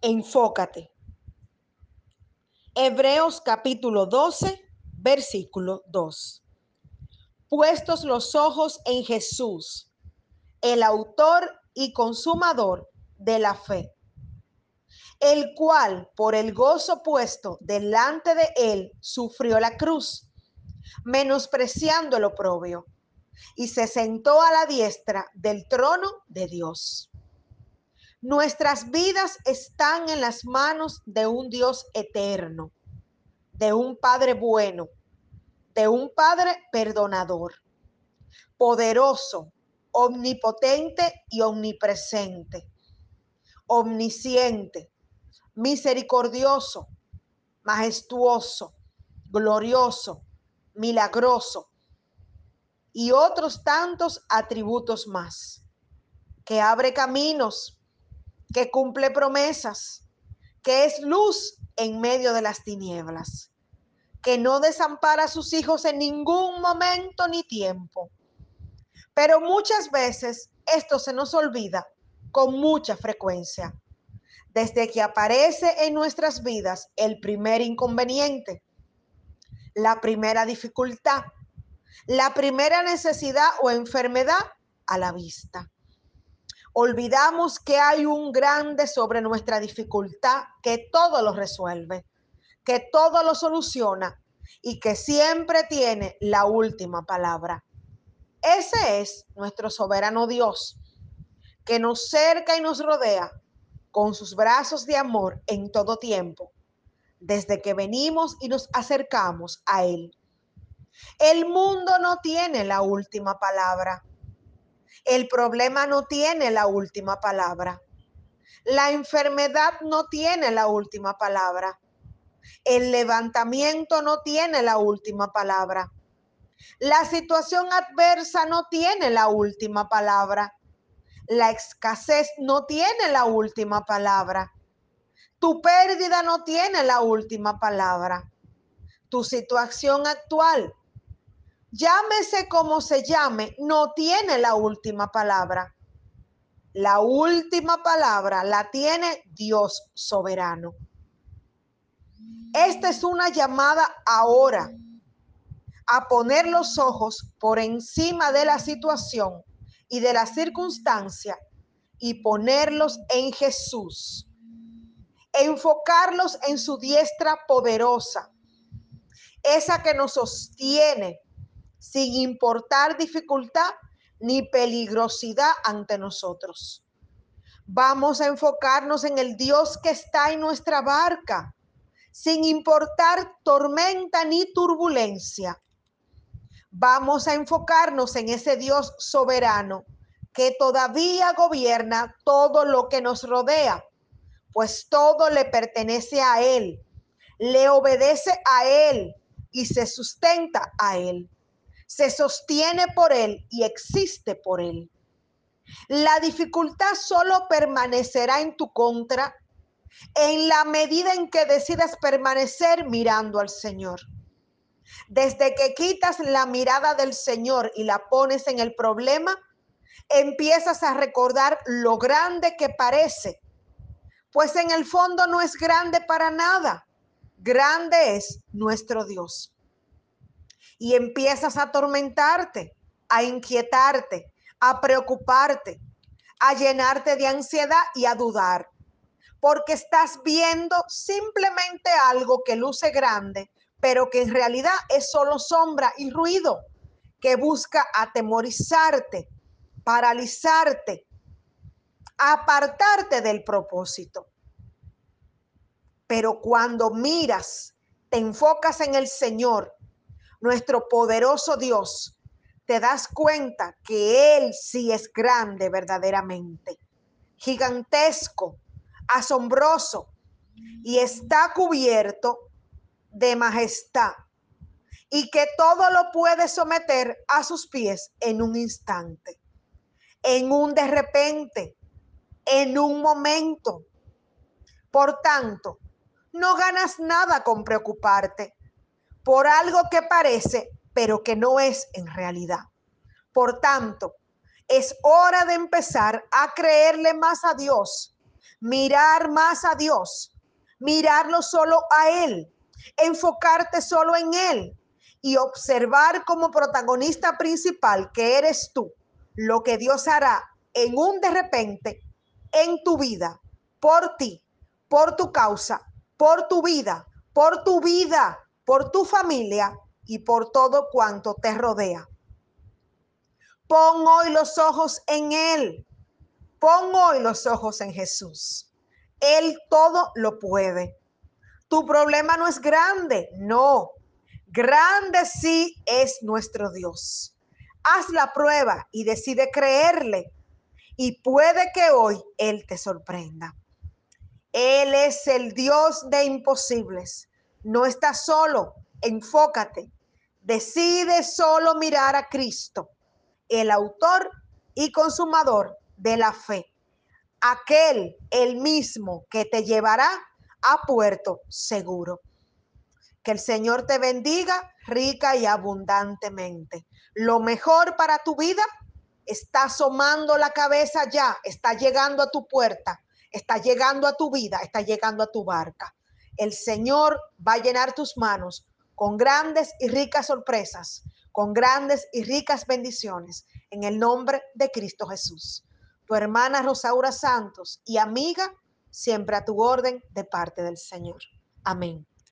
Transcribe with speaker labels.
Speaker 1: Enfócate. Hebreos capítulo 12, versículo 2. Puestos los ojos en Jesús, el autor y consumador de la fe, el cual por el gozo puesto delante de él sufrió la cruz, menospreciando el oprobio, y se sentó a la diestra del trono de Dios. Nuestras vidas están en las manos de un Dios eterno, de un Padre bueno, de un Padre perdonador, poderoso, omnipotente y omnipresente, omnisciente, misericordioso, majestuoso, glorioso, milagroso y otros tantos atributos más, que abre caminos que cumple promesas, que es luz en medio de las tinieblas, que no desampara a sus hijos en ningún momento ni tiempo. Pero muchas veces esto se nos olvida con mucha frecuencia. Desde que aparece en nuestras vidas el primer inconveniente, la primera dificultad, la primera necesidad o enfermedad a la vista. Olvidamos que hay un grande sobre nuestra dificultad que todo lo resuelve, que todo lo soluciona y que siempre tiene la última palabra. Ese es nuestro soberano Dios, que nos cerca y nos rodea con sus brazos de amor en todo tiempo, desde que venimos y nos acercamos a Él. El mundo no tiene la última palabra. El problema no tiene la última palabra. La enfermedad no tiene la última palabra. El levantamiento no tiene la última palabra. La situación adversa no tiene la última palabra. La escasez no tiene la última palabra. Tu pérdida no tiene la última palabra. Tu situación actual llámese como se llame, no tiene la última palabra. La última palabra la tiene Dios soberano. Esta es una llamada ahora a poner los ojos por encima de la situación y de la circunstancia y ponerlos en Jesús. Enfocarlos en su diestra poderosa, esa que nos sostiene, sin importar dificultad ni peligrosidad ante nosotros. Vamos a enfocarnos en el Dios que está en nuestra barca, sin importar tormenta ni turbulencia. Vamos a enfocarnos en ese Dios soberano que todavía gobierna todo lo que nos rodea, pues todo le pertenece a Él, le obedece a Él y se sustenta a Él se sostiene por Él y existe por Él. La dificultad solo permanecerá en tu contra en la medida en que decidas permanecer mirando al Señor. Desde que quitas la mirada del Señor y la pones en el problema, empiezas a recordar lo grande que parece, pues en el fondo no es grande para nada. Grande es nuestro Dios y empiezas a atormentarte, a inquietarte, a preocuparte, a llenarte de ansiedad y a dudar, porque estás viendo simplemente algo que luce grande, pero que en realidad es solo sombra y ruido, que busca atemorizarte, paralizarte, apartarte del propósito. Pero cuando miras, te enfocas en el Señor nuestro poderoso Dios, te das cuenta que Él sí es grande verdaderamente, gigantesco, asombroso y está cubierto de majestad y que todo lo puede someter a sus pies en un instante, en un de repente, en un momento. Por tanto, no ganas nada con preocuparte por algo que parece, pero que no es en realidad. Por tanto, es hora de empezar a creerle más a Dios, mirar más a Dios, mirarlo solo a Él, enfocarte solo en Él y observar como protagonista principal que eres tú, lo que Dios hará en un de repente en tu vida, por ti, por tu causa, por tu vida, por tu vida, por tu familia y por todo cuanto te rodea. Pon hoy los ojos en Él. Pon hoy los ojos en Jesús. Él todo lo puede. Tu problema no es grande, no. Grande sí es nuestro Dios. Haz la prueba y decide creerle. Y puede que hoy Él te sorprenda. Él es el Dios de imposibles. No estás solo. Enfócate. Decide solo mirar a Cristo, el autor y consumador de la fe. Aquel, el mismo que te llevará a puerto seguro. Que el Señor te bendiga rica y abundantemente. Lo mejor para tu vida está asomando la cabeza ya, está llegando a tu puerta, está llegando a tu vida, está llegando a tu barca. El Señor va a llenar tus manos con grandes y ricas sorpresas, con grandes y ricas bendiciones, en el nombre de Cristo Jesús. Tu hermana Rosaura Santos y amiga, siempre a tu orden de parte del Señor. Amén.